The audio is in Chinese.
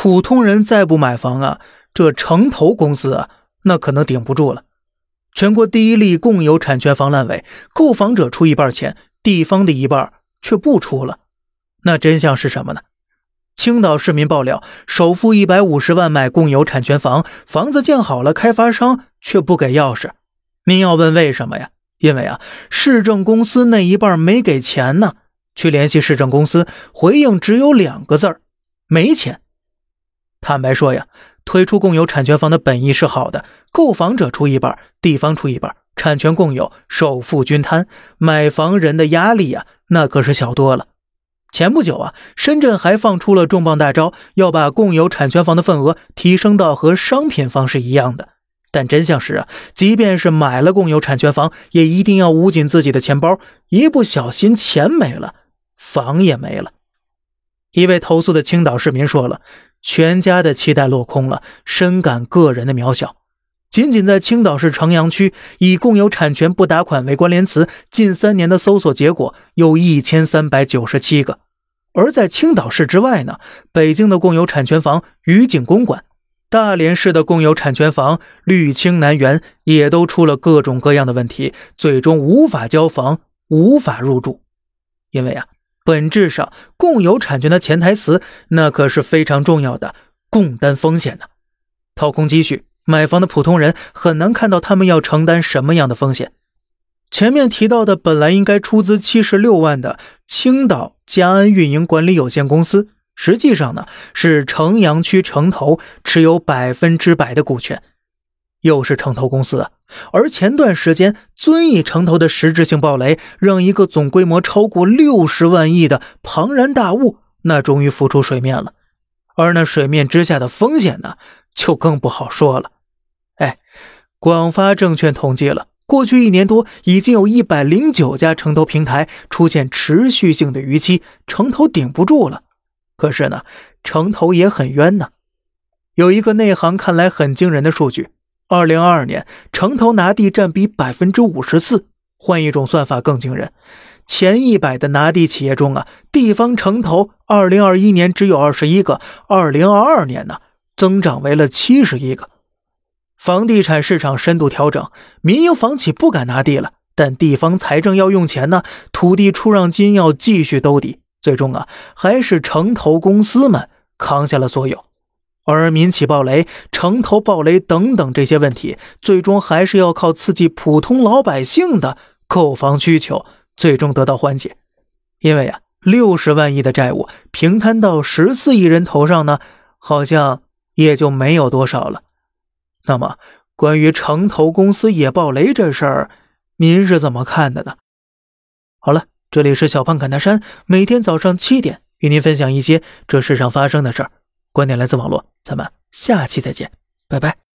普通人再不买房啊，这城投公司啊，那可能顶不住了。全国第一例共有产权房烂尾，购房者出一半钱，地方的一半却不出了。那真相是什么呢？青岛市民爆料，首付一百五十万买共有产权房，房子建好了，开发商却不给钥匙。您要问为什么呀？因为啊，市政公司那一半没给钱呢。去联系市政公司，回应只有两个字儿：没钱。坦白说呀，推出共有产权房的本意是好的，购房者出一半，地方出一半，产权共有，首付均摊，买房人的压力呀，那可是小多了。前不久啊，深圳还放出了重磅大招，要把共有产权房的份额提升到和商品房是一样的。但真相是啊，即便是买了共有产权房，也一定要捂紧自己的钱包，一不小心钱没了，房也没了。一位投诉的青岛市民说了。全家的期待落空了，深感个人的渺小。仅仅在青岛市城阳区，以共有产权不打款为关联词，近三年的搜索结果有一千三百九十七个。而在青岛市之外呢，北京的共有产权房余景公馆，大连市的共有产权房绿青南园也都出了各种各样的问题，最终无法交房，无法入住，因为啊。本质上，共有产权的潜台词那可是非常重要的，共担风险的。掏空积蓄买房的普通人很难看到他们要承担什么样的风险。前面提到的本来应该出资七十六万的青岛嘉安运营管理有限公司，实际上呢是城阳区城投持有百分之百的股权。又是城投公司，而前段时间遵义城投的实质性暴雷，让一个总规模超过六十万亿的庞然大物，那终于浮出水面了。而那水面之下的风险呢，就更不好说了。哎，广发证券统计了，过去一年多，已经有一百零九家城投平台出现持续性的逾期，城投顶不住了。可是呢，城投也很冤呐。有一个内行看来很惊人的数据。二零二二年，城投拿地占比百分之五十四。换一种算法更惊人，前一百的拿地企业中啊，地方城投二零二一年只有二十一个，二零二二年呢增长为了七十一个。房地产市场深度调整，民营房企不敢拿地了，但地方财政要用钱呢，土地出让金要继续兜底，最终啊，还是城投公司们扛下了所有。而民企暴雷、城投暴雷等等这些问题，最终还是要靠刺激普通老百姓的购房需求，最终得到缓解。因为啊，六十万亿的债务平摊到十四亿人头上呢，好像也就没有多少了。那么，关于城投公司也暴雷这事儿，您是怎么看的呢？好了，这里是小胖侃大山，每天早上七点与您分享一些这世上发生的事儿。观点来自网络，咱们下期再见，拜拜。